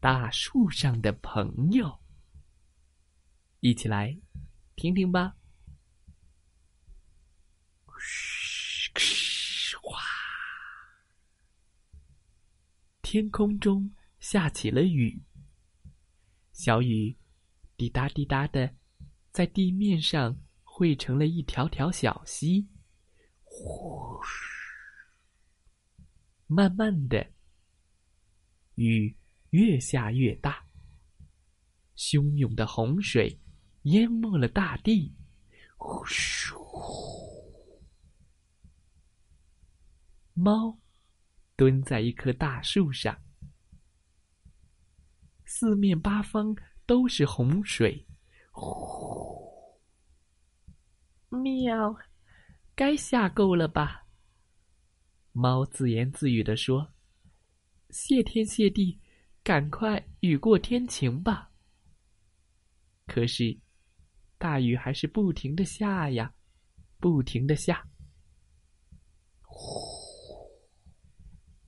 大树上的朋友》，一起来听听吧。哗，天空中下起了雨，小雨滴答滴答的在地面上汇成了一条条小溪。呼！慢慢的，雨越下越大，汹涌的洪水淹没了大地。呼咻！猫蹲在一棵大树上，四面八方都是洪水。呼！喵，该下够了吧？猫自言自语地说：“谢天谢地，赶快雨过天晴吧。”可是，大雨还是不停的下呀，不停的下，呼，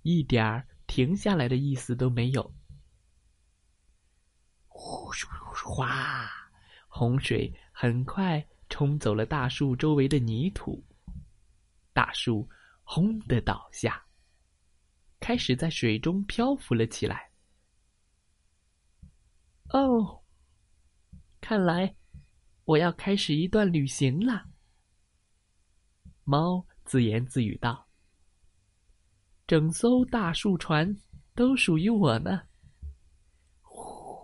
一点儿停下来的意思都没有。呼咻哗，洪水很快冲走了大树周围的泥土，大树。轰的倒下，开始在水中漂浮了起来。哦，看来我要开始一段旅行了。猫自言自语道：“整艘大树船都属于我呢。”呼！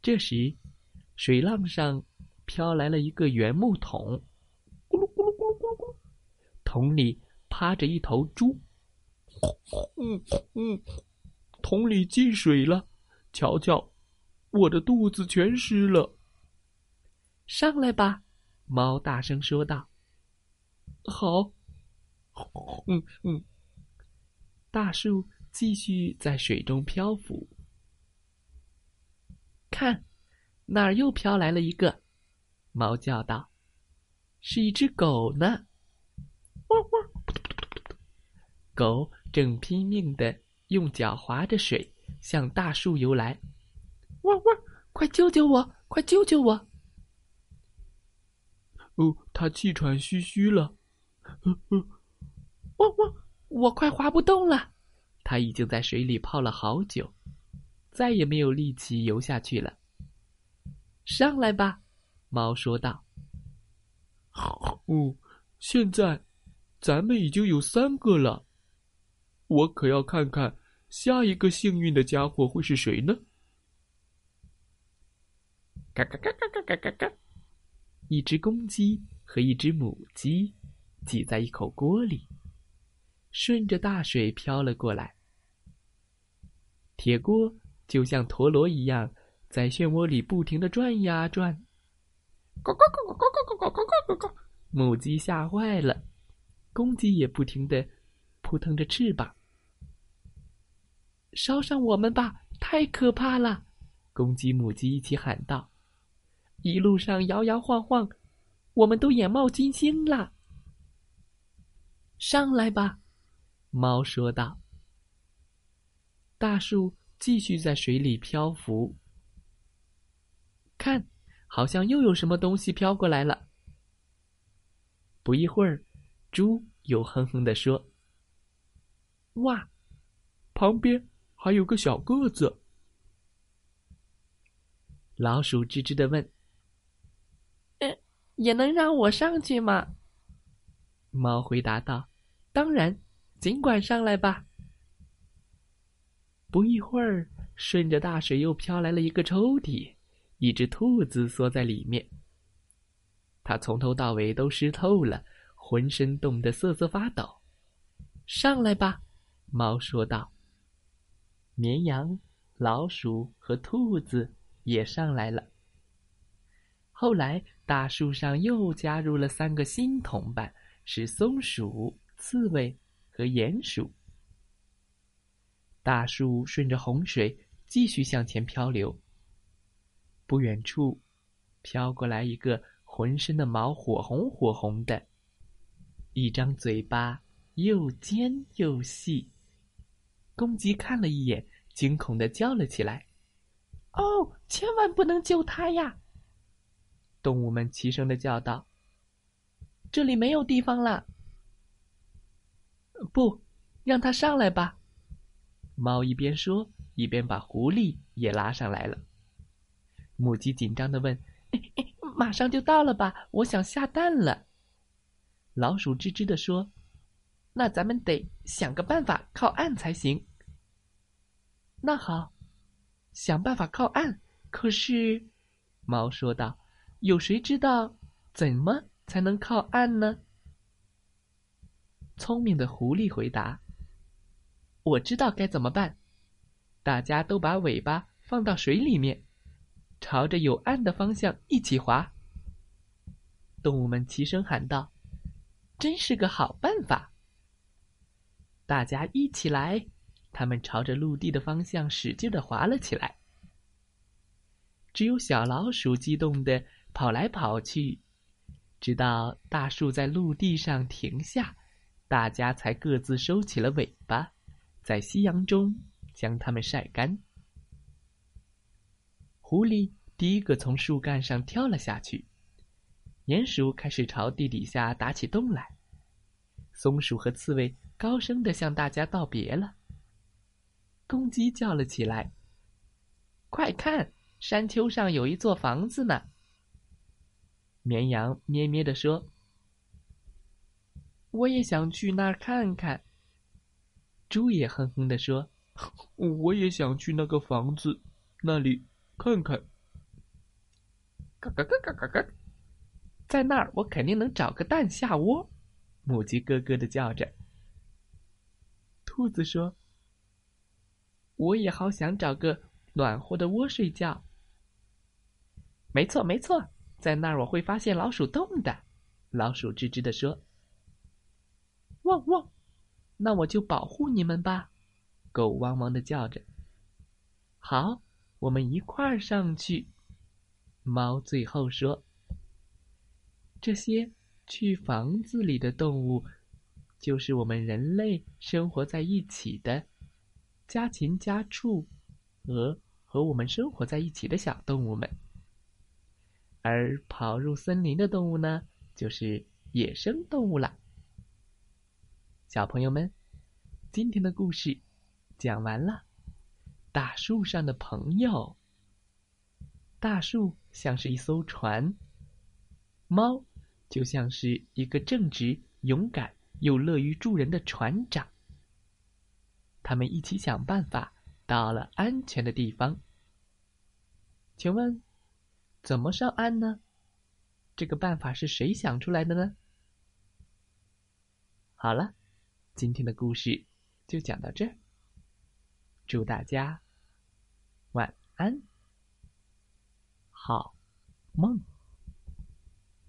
这时，水浪上飘来了一个圆木桶。咕噜咕噜咕噜咕噜咕噜桶里趴着一头猪，嗯嗯，桶里进水了，瞧瞧，我的肚子全湿了。上来吧，猫大声说道。好，嗯嗯，大树继续在水中漂浮。看，那儿又飘来了一个？猫叫道：“是一只狗呢。”汪汪！狗正拼命的用脚划着水向大树游来。汪汪！快救救我！快救救我！哦，它气喘吁吁了。汪汪！我快划不动了。它已经在水里泡了好久，再也没有力气游下去了。上来吧，猫说道。哦，现在。咱们已经有三个了，我可要看看下一个幸运的家伙会是谁呢？嘎嘎嘎嘎嘎嘎嘎嘎！一只公鸡和一只母鸡挤在一口锅里，顺着大水飘了过来。铁锅就像陀螺一样，在漩涡里不停的转呀转。咕咕咕咕咕咕咕咕咕咕咕！母鸡吓坏了。公鸡也不停的扑腾着翅膀，烧上我们吧！太可怕了！公鸡、母鸡一起喊道：“一路上摇摇晃晃，我们都眼冒金星了。”上来吧，猫说道。大树继续在水里漂浮，看，好像又有什么东西飘过来了。不一会儿。猪又哼哼地说：“哇，旁边还有个小个子。”老鼠吱吱的问：“嗯，也能让我上去吗？”猫回答道：“当然，尽管上来吧。”不一会儿，顺着大水又飘来了一个抽屉，一只兔子缩在里面。它从头到尾都湿透了。浑身冻得瑟瑟发抖，上来吧，猫说道。绵羊、老鼠和兔子也上来了。后来，大树上又加入了三个新同伴，是松鼠、刺猬和鼹鼠。大树顺着洪水继续向前漂流。不远处，飘过来一个浑身的毛火红火红的，一张嘴巴又尖又细。公鸡看了一眼，惊恐的叫了起来：“哦，千万不能救它呀！”动物们齐声的叫道：“这里没有地方了。”不，让它上来吧。猫一边说，一边把狐狸也拉上来了。母鸡紧张的问：“马上就到了吧？我想下蛋了。”老鼠吱吱的说：“那咱们得想个办法靠岸才行。”那好，想办法靠岸。可是，猫说道：“有谁知道怎么才能靠岸呢？”聪明的狐狸回答。我知道该怎么办，大家都把尾巴放到水里面，朝着有岸的方向一起划。动物们齐声喊道：“真是个好办法！”大家一起来，他们朝着陆地的方向使劲的划了起来。只有小老鼠激动的跑来跑去，直到大树在陆地上停下，大家才各自收起了尾巴。在夕阳中将它们晒干。狐狸第一个从树干上跳了下去，鼹鼠开始朝地底下打起洞来，松鼠和刺猬高声的向大家道别了。公鸡叫了起来：“快看，山丘上有一座房子呢！”绵羊咩咩的说：“我也想去那儿看看。”猪也哼哼的说：“我也想去那个房子那里看看。”咯咯咯咯咯咯，在那儿我肯定能找个蛋下窝。母鸡咯咯的叫着。兔子说：“我也好想找个暖和的窝睡觉。”没错没错，在那儿我会发现老鼠洞的。老鼠吱吱的说：“汪汪。”那我就保护你们吧，狗汪汪的叫着。好，我们一块儿上去。猫最后说：“这些去房子里的动物，就是我们人类生活在一起的家禽、家畜和和我们生活在一起的小动物们。而跑入森林的动物呢，就是野生动物了。”小朋友们，今天的故事讲完了。大树上的朋友，大树像是一艘船，猫就像是一个正直、勇敢又乐于助人的船长。他们一起想办法到了安全的地方。请问，怎么上岸呢？这个办法是谁想出来的呢？好了。今天的故事就讲到这儿，祝大家晚安，好梦。